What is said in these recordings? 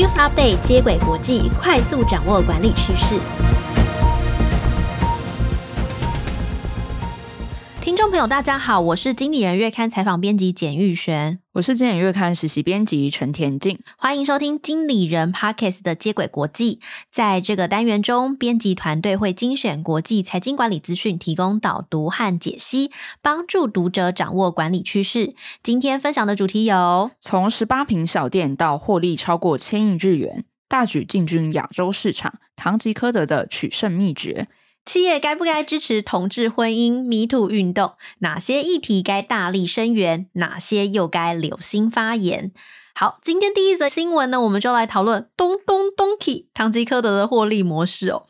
News Update 接轨国际，快速掌握管理趋势。听众朋友，大家好，我是经理人月刊采访编辑简玉璇，我是经理人月刊实习编辑陈田静，欢迎收听经理人 Podcast 的接轨国际。在这个单元中，编辑团队会精选国际财经管理资讯，提供导读和解析，帮助读者掌握管理趋势。今天分享的主题有：从十八平小店到获利超过千亿日元，大举进军亚洲市场，唐吉诃德的取胜秘诀。企业该不该支持同志婚姻迷途运动，哪些议题该大力声援？哪些又该留心发言？好，今天第一则新闻呢，我们就来讨论咚咚咚 key 唐吉诃德的获利模式哦。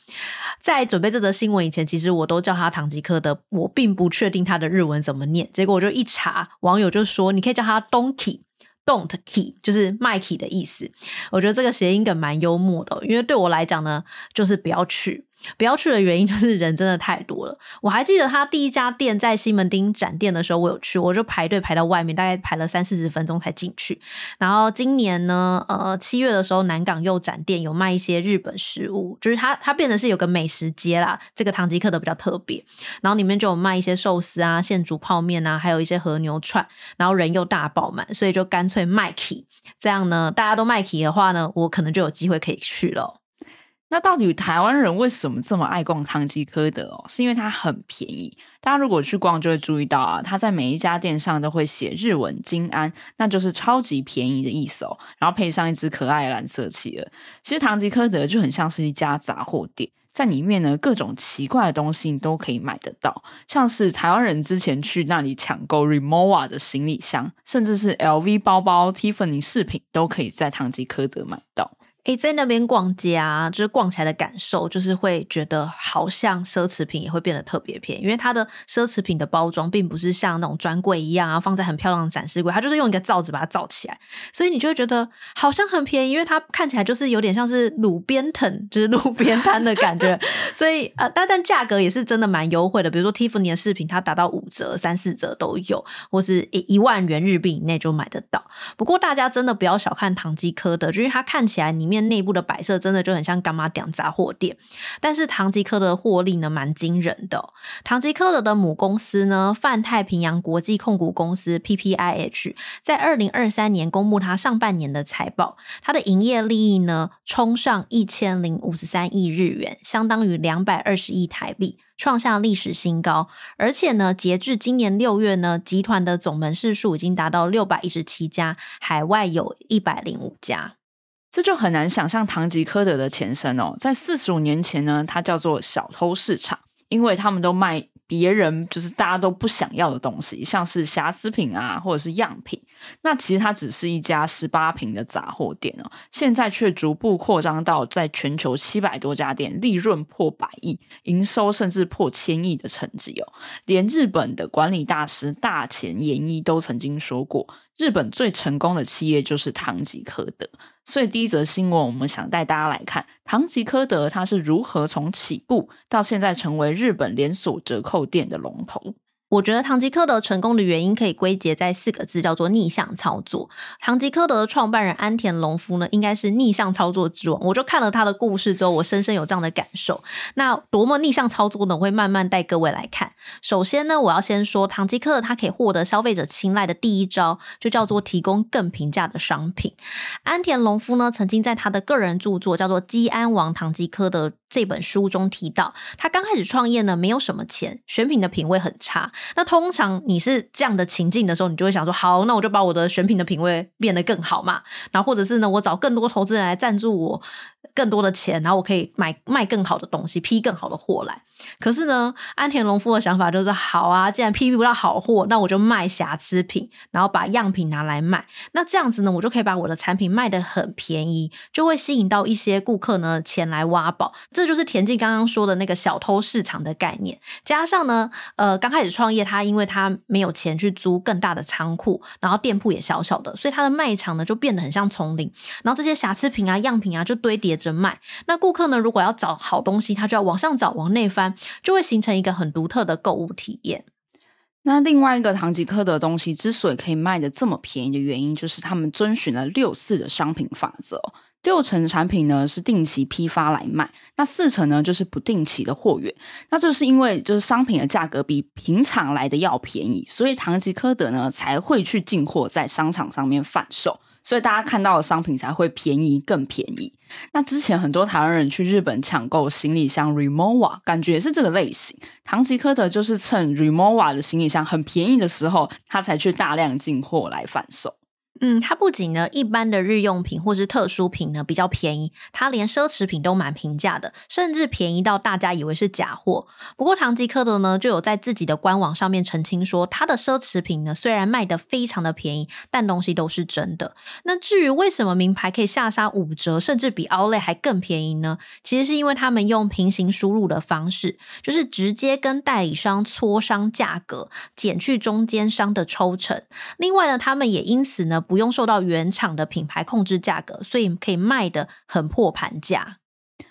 在准备这则新闻以前，其实我都叫他唐吉诃德，我并不确定他的日文怎么念。结果我就一查，网友就说你可以叫他 Donkey。Don't key 就是卖 key 的意思，我觉得这个谐音梗蛮幽默的，因为对我来讲呢，就是不要去。不要去的原因就是人真的太多了。我还记得他第一家店在西门町展店的时候，我有去，我就排队排到外面，大概排了三四十分钟才进去。然后今年呢，呃，七月的时候，南港又展店，有卖一些日本食物，就是它它变得是有个美食街啦。这个唐吉诃德比较特别，然后里面就有卖一些寿司啊、现煮泡面啊，还有一些和牛串，然后人又大爆满，所以就干脆卖 key。这样呢，大家都卖 key 的话呢，我可能就有机会可以去了。那到底台湾人为什么这么爱逛唐吉诃德哦？是因为它很便宜。大家如果去逛，就会注意到啊，它在每一家店上都会写日文“金安”，那就是超级便宜的意思哦。然后配上一只可爱的蓝色企鹅。其实唐吉诃德就很像是一家杂货店，在里面呢，各种奇怪的东西你都可以买得到，像是台湾人之前去那里抢购 Rimowa 的行李箱，甚至是 LV 包包、Tiffany 饰品，都可以在唐吉诃德买到。诶，在那边逛街啊，就是逛起来的感受，就是会觉得好像奢侈品也会变得特别便宜，因为它的奢侈品的包装并不是像那种专柜一样啊，放在很漂亮的展示柜，它就是用一个罩子把它罩起来，所以你就会觉得好像很便宜，因为它看起来就是有点像是路边摊，就是路边摊的感觉，所以呃，但但价格也是真的蛮优惠的，比如说 Tiffany 的饰品，它达到五折、三四折都有，或是一一万元日币以内就买得到。不过大家真的不要小看唐吉诃德，就是它看起来里。面内部的摆设真的就很像干妈店杂货店，但是唐吉诃德的获利呢蛮惊人的。唐吉诃德的母公司呢泛太平洋国际控股公司 PPIH 在二零二三年公布它上半年的财报，它的营业利益呢冲上一千零五十三亿日元，相当于两百二十亿台币，创下历史新高。而且呢，截至今年六月呢，集团的总门市数已经达到六百一十七家，海外有一百零五家。这就很难想象唐吉诃德的前身哦，在四十五年前呢，它叫做小偷市场，因为他们都卖。别人就是大家都不想要的东西，像是瑕疵品啊，或者是样品。那其实它只是一家十八平的杂货店哦，现在却逐步扩张到在全球七百多家店，利润破百亿，营收甚至破千亿的成绩哦。连日本的管理大师大前研一都曾经说过，日本最成功的企业就是唐吉诃德。所以第一则新闻，我们想带大家来看唐吉诃德它是如何从起步到现在成为日本连锁折扣店的龙头。我觉得唐吉诃德成功的原因可以归结在四个字，叫做逆向操作。唐吉诃德的创办人安田隆夫呢，应该是逆向操作之王。我就看了他的故事之后，我深深有这样的感受。那多么逆向操作呢？我会慢慢带各位来看。首先呢，我要先说唐吉诃德他可以获得消费者青睐的第一招，就叫做提供更平价的商品。安田隆夫呢，曾经在他的个人著作叫做《基安王唐吉诃德》这本书中提到，他刚开始创业呢，没有什么钱，选品的品味很差。那通常你是这样的情境的时候，你就会想说，好，那我就把我的选品的品味变得更好嘛。然后或者是呢，我找更多投资人来赞助我更多的钱，然后我可以买卖更好的东西，批更好的货来。可是呢，安田龙夫的想法就是，好啊，既然批不到好货，那我就卖瑕疵品，然后把样品拿来卖。那这样子呢，我就可以把我的产品卖得很便宜，就会吸引到一些顾客呢前来挖宝。这就是田静刚刚说的那个小偷市场的概念。加上呢，呃，刚开始创业。他因为他没有钱去租更大的仓库，然后店铺也小小的，所以他的卖场呢就变得很像丛林。然后这些瑕疵品啊、样品啊就堆叠着卖。那顾客呢，如果要找好东西，他就要往上找、往内翻，就会形成一个很独特的购物体验。那另外一个唐吉诃德东西之所以可以卖的这么便宜的原因，就是他们遵循了六四的商品法则。六成产品呢是定期批发来卖，那四成呢就是不定期的货源。那这是因为就是商品的价格比平常来的要便宜，所以唐吉诃德呢才会去进货在商场上面贩售，所以大家看到的商品才会便宜更便宜。那之前很多台湾人去日本抢购行李箱 Rimowa，感觉也是这个类型。唐吉诃德就是趁 Rimowa 的行李箱很便宜的时候，他才去大量进货来贩售。嗯，它不仅呢，一般的日用品或是特殊品呢比较便宜，它连奢侈品都蛮平价的，甚至便宜到大家以为是假货。不过唐吉诃德呢就有在自己的官网上面澄清说，它的奢侈品呢虽然卖得非常的便宜，但东西都是真的。那至于为什么名牌可以下杀五折，甚至比 Outlet 还更便宜呢？其实是因为他们用平行输入的方式，就是直接跟代理商磋商价格，减去中间商的抽成。另外呢，他们也因此呢。不用受到原厂的品牌控制价格，所以可以卖的很破盘价。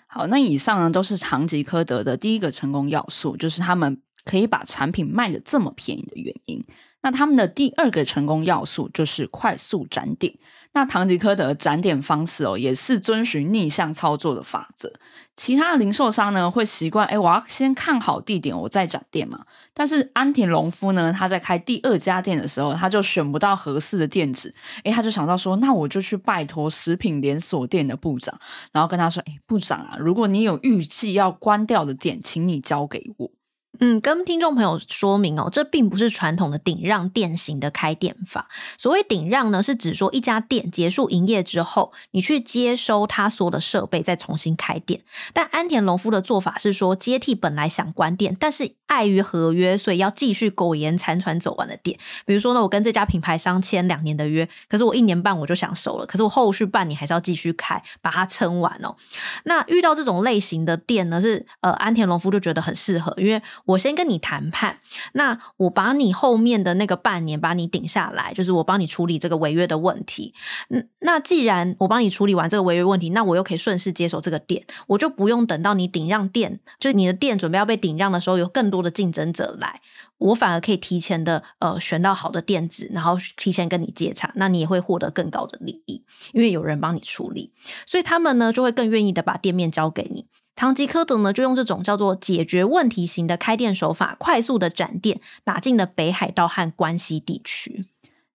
好，那以上呢都是长吉诃德的第一个成功要素，就是他们可以把产品卖的这么便宜的原因。那他们的第二个成功要素就是快速展点。那唐吉诃德展点方式哦，也是遵循逆向操作的法则。其他的零售商呢，会习惯，哎，我要先看好地点，我再展店嘛。但是安田隆夫呢，他在开第二家店的时候，他就选不到合适的店址，哎，他就想到说，那我就去拜托食品连锁店的部长，然后跟他说，哎，部长啊，如果你有预计要关掉的店，请你交给我。嗯，跟听众朋友说明哦，这并不是传统的顶让店型的开店法。所谓顶让呢，是指说一家店结束营业之后，你去接收他所有的设备，再重新开店。但安田隆夫的做法是说，接替本来想关店，但是碍于合约，所以要继续苟延残喘走完的店。比如说呢，我跟这家品牌商签两年的约，可是我一年半我就想收了，可是我后续半年还是要继续开，把它撑完哦。那遇到这种类型的店呢，是呃安田隆夫就觉得很适合，因为我先跟你谈判，那我把你后面的那个半年把你顶下来，就是我帮你处理这个违约的问题。嗯，那既然我帮你处理完这个违约问题，那我又可以顺势接手这个店，我就不用等到你顶让店，就是你的店准备要被顶让的时候，有更多的竞争者来，我反而可以提前的呃选到好的店址，然后提前跟你接洽，那你也会获得更高的利益，因为有人帮你处理，所以他们呢就会更愿意的把店面交给你。唐吉诃德呢，就用这种叫做解决问题型的开店手法，快速的展店，打进了北海道和关西地区。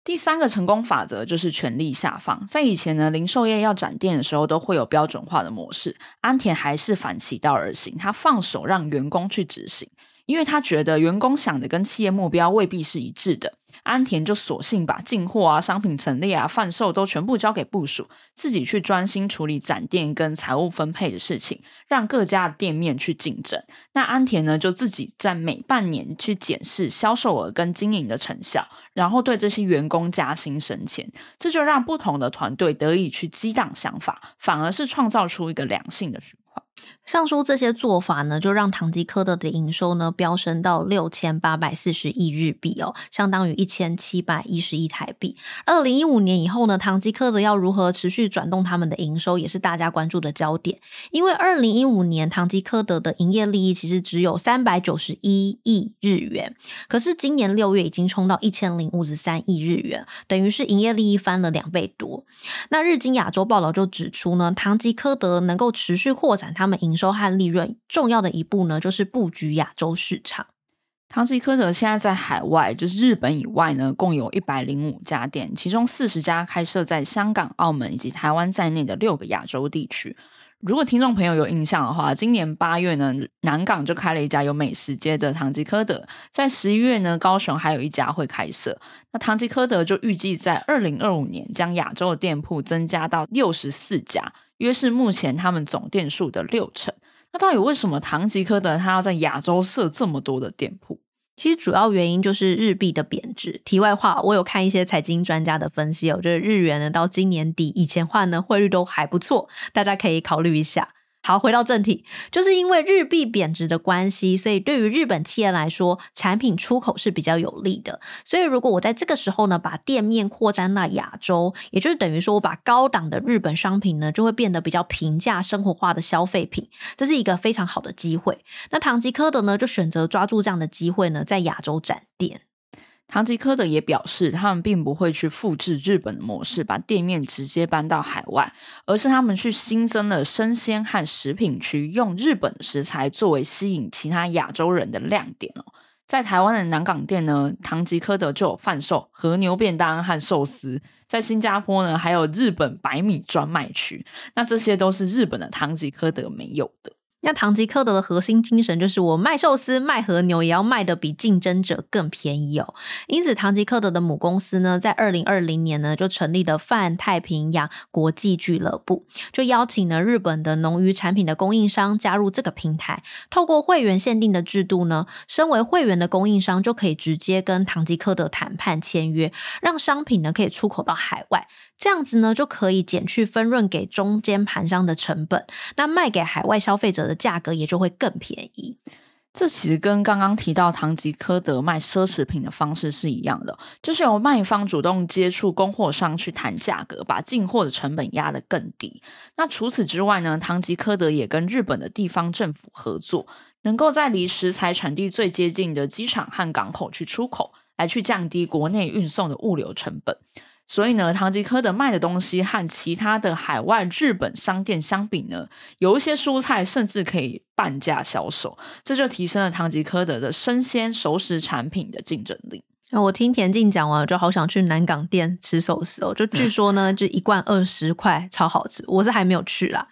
第三个成功法则就是权力下放。在以前呢，零售业要展店的时候，都会有标准化的模式。安田还是反其道而行，他放手让员工去执行，因为他觉得员工想的跟企业目标未必是一致的。安田就索性把进货啊、商品陈列啊、贩售都全部交给部属，自己去专心处理展店跟财务分配的事情，让各家店面去竞争。那安田呢，就自己在每半年去检视销售额跟经营的成效，然后对这些员工加薪升迁，这就让不同的团队得以去激荡想法，反而是创造出一个良性的循环。上述这些做法呢，就让唐吉诃德的营收呢飙升到六千八百四十亿日币哦，相当于一千七百一十亿台币。二零一五年以后呢，唐吉诃德要如何持续转动他们的营收，也是大家关注的焦点。因为二零一五年唐吉诃德的营业利益其实只有三百九十一亿日元，可是今年六月已经冲到一千零五十三亿日元，等于是营业利益翻了两倍多。那日经亚洲报道就指出呢，唐吉诃德能够持续扩展他他们营收和利润，重要的一步呢，就是布局亚洲市场。唐吉诃德现在在海外，就是日本以外呢，共有一百零五家店，其中四十家开设在香港、澳门以及台湾在内的六个亚洲地区。如果听众朋友有印象的话，今年八月呢，南港就开了一家有美食街的唐吉诃德，在十一月呢，高雄还有一家会开设。那唐吉诃德就预计在二零二五年将亚洲的店铺增加到六十四家。约是目前他们总店数的六成。那到底为什么唐吉诃德他要在亚洲设这么多的店铺？其实主要原因就是日币的贬值。题外话，我有看一些财经专家的分析，哦，就是日元呢到今年底以前换呢汇率都还不错，大家可以考虑一下。好，回到正题，就是因为日币贬值的关系，所以对于日本企业来说，产品出口是比较有利的。所以如果我在这个时候呢，把店面扩展到亚洲，也就是等于说我把高档的日本商品呢，就会变得比较平价、生活化的消费品，这是一个非常好的机会。那唐吉诃德呢，就选择抓住这样的机会呢，在亚洲展店。唐吉诃德也表示，他们并不会去复制日本的模式，把店面直接搬到海外，而是他们去新增了生鲜和食品区，用日本食材作为吸引其他亚洲人的亮点哦。在台湾的南港店呢，唐吉诃德就有贩售和牛便当和寿司；在新加坡呢，还有日本白米专卖区。那这些都是日本的唐吉诃德没有的。那唐吉诃德的核心精神就是我卖寿司、卖和牛，也要卖得比竞争者更便宜哦。因此，唐吉诃德的母公司呢，在二零二零年呢，就成立了泛太平洋国际俱乐部，就邀请了日本的农渔产品的供应商加入这个平台。透过会员限定的制度呢，身为会员的供应商就可以直接跟唐吉诃德谈判签约，让商品呢可以出口到海外。这样子呢，就可以减去分润给中间盘商的成本，那卖给海外消费者的价格也就会更便宜。这其实跟刚刚提到唐吉诃德卖奢侈品的方式是一样的，就是由卖方主动接触供货商去谈价格，把进货的成本压得更低。那除此之外呢，唐吉诃德也跟日本的地方政府合作，能够在离食材产地最接近的机场和港口去出口，来去降低国内运送的物流成本。所以呢，唐吉诃德卖的东西和其他的海外日本商店相比呢，有一些蔬菜甚至可以半价销售，这就提升了唐吉诃德的生鲜熟食产品的竞争力。那我听田静讲完，就好想去南港店吃寿司哦。就据说呢，就一罐二十块，超好吃。我是还没有去啦。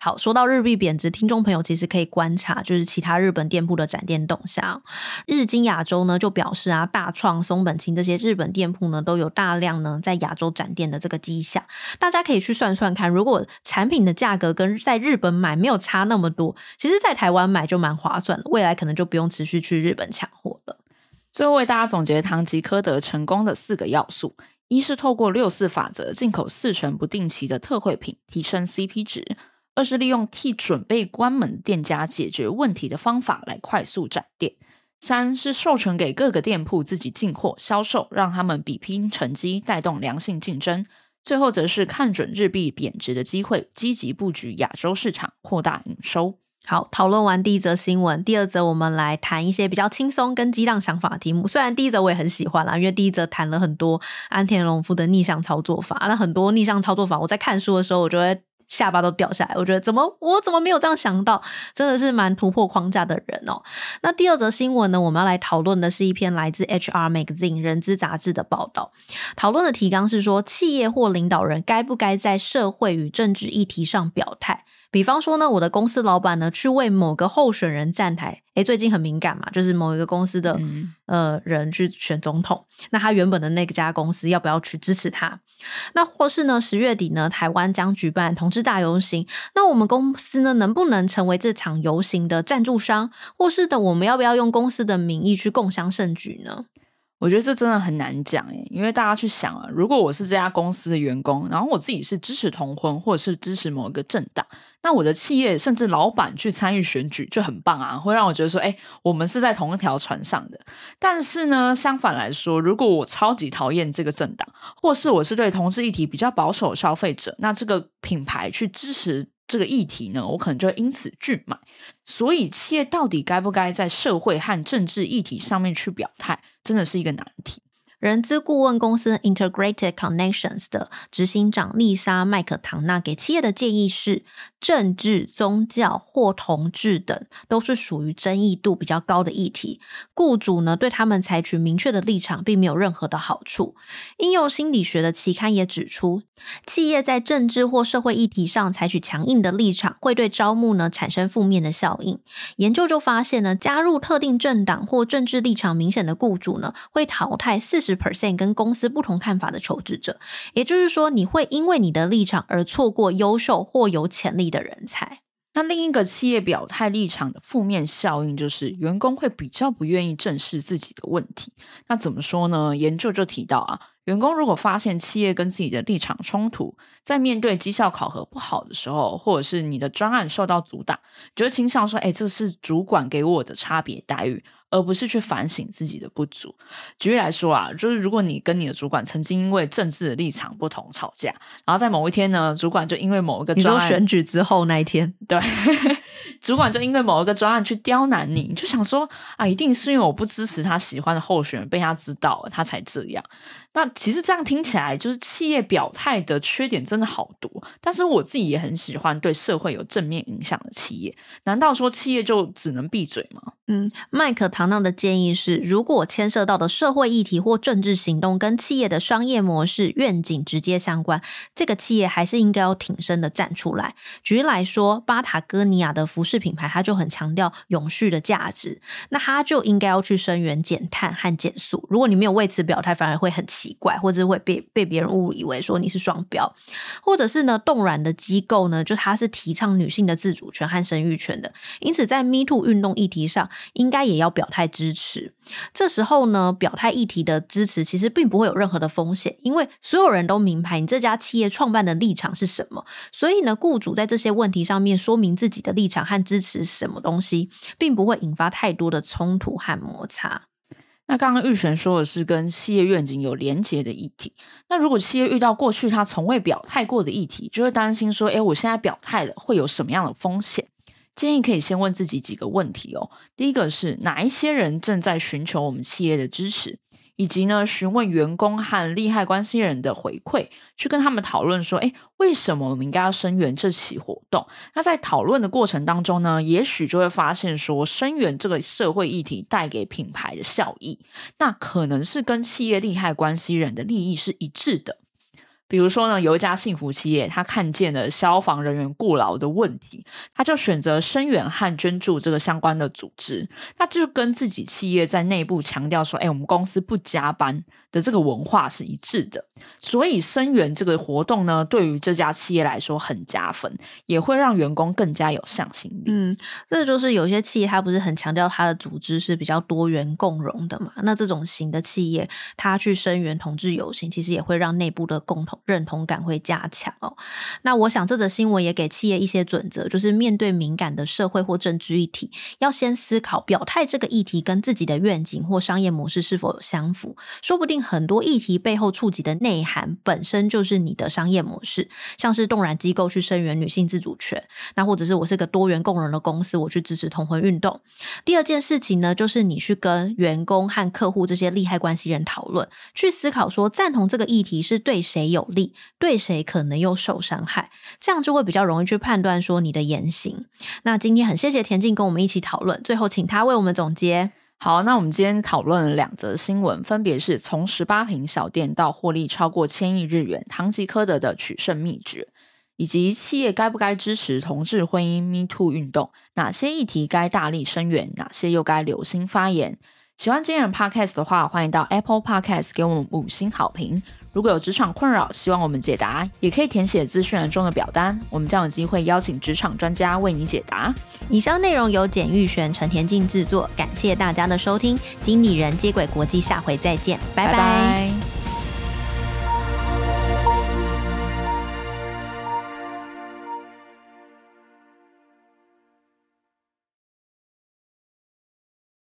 好，说到日币贬值，听众朋友其实可以观察，就是其他日本店铺的展店动向。日经亚洲呢就表示啊，大创、松本清这些日本店铺呢都有大量呢在亚洲展店的这个迹象。大家可以去算算看，如果产品的价格跟在日本买没有差那么多，其实在台湾买就蛮划算的。未来可能就不用持续去日本抢货了。最后为大家总结唐吉诃德成功的四个要素：一是透过六四法则进口四成不定期的特惠品，提升 CP 值；二是利用替准备关门店家解决问题的方法来快速展店；三是授权给各个店铺自己进货销售，让他们比拼成绩，带动良性竞争；最后则是看准日币贬值的机会，积极布局亚洲市场，扩大营收。好，讨论完第一则新闻，第二则我们来谈一些比较轻松跟激荡想法的题目。虽然第一则我也很喜欢啦，因为第一则谈了很多安田隆夫的逆向操作法。那很多逆向操作法，我在看书的时候，我就会下巴都掉下来。我觉得怎么我怎么没有这样想到？真的是蛮突破框架的人哦。那第二则新闻呢，我们要来讨论的是一篇来自 HR Magazine 人资杂志的报道。讨论的提纲是说，企业或领导人该不该在社会与政治议题上表态？比方说呢，我的公司老板呢，去为某个候选人站台，诶，最近很敏感嘛，就是某一个公司的、嗯、呃人去选总统，那他原本的那家公司要不要去支持他？那或是呢，十月底呢，台湾将举办同志大游行，那我们公司呢，能不能成为这场游行的赞助商？或是的，我们要不要用公司的名义去共襄盛举呢？我觉得这真的很难讲诶，因为大家去想啊，如果我是这家公司的员工，然后我自己是支持同婚或者是支持某一个政党，那我的企业甚至老板去参与选举就很棒啊，会让我觉得说，诶，我们是在同一条船上的。但是呢，相反来说，如果我超级讨厌这个政党，或是我是对同志议题比较保守消费者，那这个品牌去支持。这个议题呢，我可能就会因此拒买。所以，企业到底该不该在社会和政治议题上面去表态，真的是一个难题。人资顾问公司 Integrated Connections 的执行长丽莎麦克唐纳给企业的建议是：政治、宗教或同志等都是属于争议度比较高的议题，雇主呢对他们采取明确的立场，并没有任何的好处。应用心理学的期刊也指出，企业在政治或社会议题上采取强硬的立场，会对招募呢产生负面的效应。研究就发现呢，加入特定政党或政治立场明显的雇主呢，会淘汰四十。percent 跟公司不同看法的求职者，也就是说，你会因为你的立场而错过优秀或有潜力的人才。那另一个企业表态立场的负面效应，就是员工会比较不愿意正视自己的问题。那怎么说呢？研究就提到啊。员工如果发现企业跟自己的立场冲突，在面对绩效考核不好的时候，或者是你的专案受到阻挡，就会倾向说：“哎，这是主管给我的差别待遇，而不是去反省自己的不足。举例来说啊，就是如果你跟你的主管曾经因为政治的立场不同吵架，然后在某一天呢，主管就因为某一个你说选举之后那一天，对，主管就因为某一个专案去刁难你，你就想说啊，一定是因为我不支持他喜欢的候选人，被他知道了，他才这样。那其实这样听起来，就是企业表态的缺点真的好多。但是我自己也很喜欢对社会有正面影响的企业。难道说企业就只能闭嘴吗？嗯，麦克唐纳的建议是，如果牵涉到的社会议题或政治行动跟企业的商业模式愿景直接相关，这个企业还是应该要挺身的站出来。举例来说，巴塔哥尼亚的服饰品牌，它就很强调永续的价值，那它就应该要去声援减碳和减塑。如果你没有为此表态，反而会很奇怪，或者会被被别人误以为说你是双标，或者是呢，冻卵的机构呢，就它是提倡女性的自主权和生育权的，因此在 Me Too 运动议题上。应该也要表表态支持。这时候呢，表态议题的支持其实并不会有任何的风险，因为所有人都明白你这家企业创办的立场是什么。所以呢，雇主在这些问题上面说明自己的立场和支持什么东西，并不会引发太多的冲突和摩擦。那刚刚玉璇说的是跟企业愿景有连结的议题。那如果企业遇到过去他从未表态过的议题，就会担心说：诶，我现在表态了，会有什么样的风险？建议可以先问自己几个问题哦。第一个是哪一些人正在寻求我们企业的支持，以及呢，询问员工和利害关系人的回馈，去跟他们讨论说，诶，为什么我们应该要声援这起活动？那在讨论的过程当中呢，也许就会发现说，声援这个社会议题带给品牌的效益，那可能是跟企业利害关系人的利益是一致的。比如说呢，有一家幸福企业，他看见了消防人员过劳的问题，他就选择声援和捐助这个相关的组织。那就跟自己企业在内部强调说：“哎，我们公司不加班。”的这个文化是一致的，所以声援这个活动呢，对于这家企业来说很加分，也会让员工更加有向心力。嗯，这就是有些企业它不是很强调它的组织是比较多元共融的嘛？那这种型的企业，它去声援同志游行，其实也会让内部的共同认同感会加强哦。那我想这则新闻也给企业一些准则，就是面对敏感的社会或政治议题，要先思考表态这个议题跟自己的愿景或商业模式是否有相符，说不定。很多议题背后触及的内涵本身就是你的商业模式，像是动然机构去声援女性自主权，那或者是我是个多元共融的公司，我去支持同婚运动。第二件事情呢，就是你去跟员工和客户这些利害关系人讨论，去思考说赞同这个议题是对谁有利，对谁可能又受伤害，这样就会比较容易去判断说你的言行。那今天很谢谢田静跟我们一起讨论，最后请他为我们总结。好，那我们今天讨论了两则新闻，分别是从十八坪小店到获利超过千亿日元，唐吉诃德的取胜秘诀，以及企业该不该支持同志婚姻 Me Too 运动，哪些议题该大力声援，哪些又该留心发言。喜欢今日 Podcast 的话，欢迎到 Apple Podcast 给我们五星好评。如果有职场困扰，希望我们解答，也可以填写资讯栏中的表单，我们将有机会邀请职场专家为你解答。以上内容由简玉璇、陈田静制作，感谢大家的收听。经理人接轨国际，下回再见，拜拜。拜拜。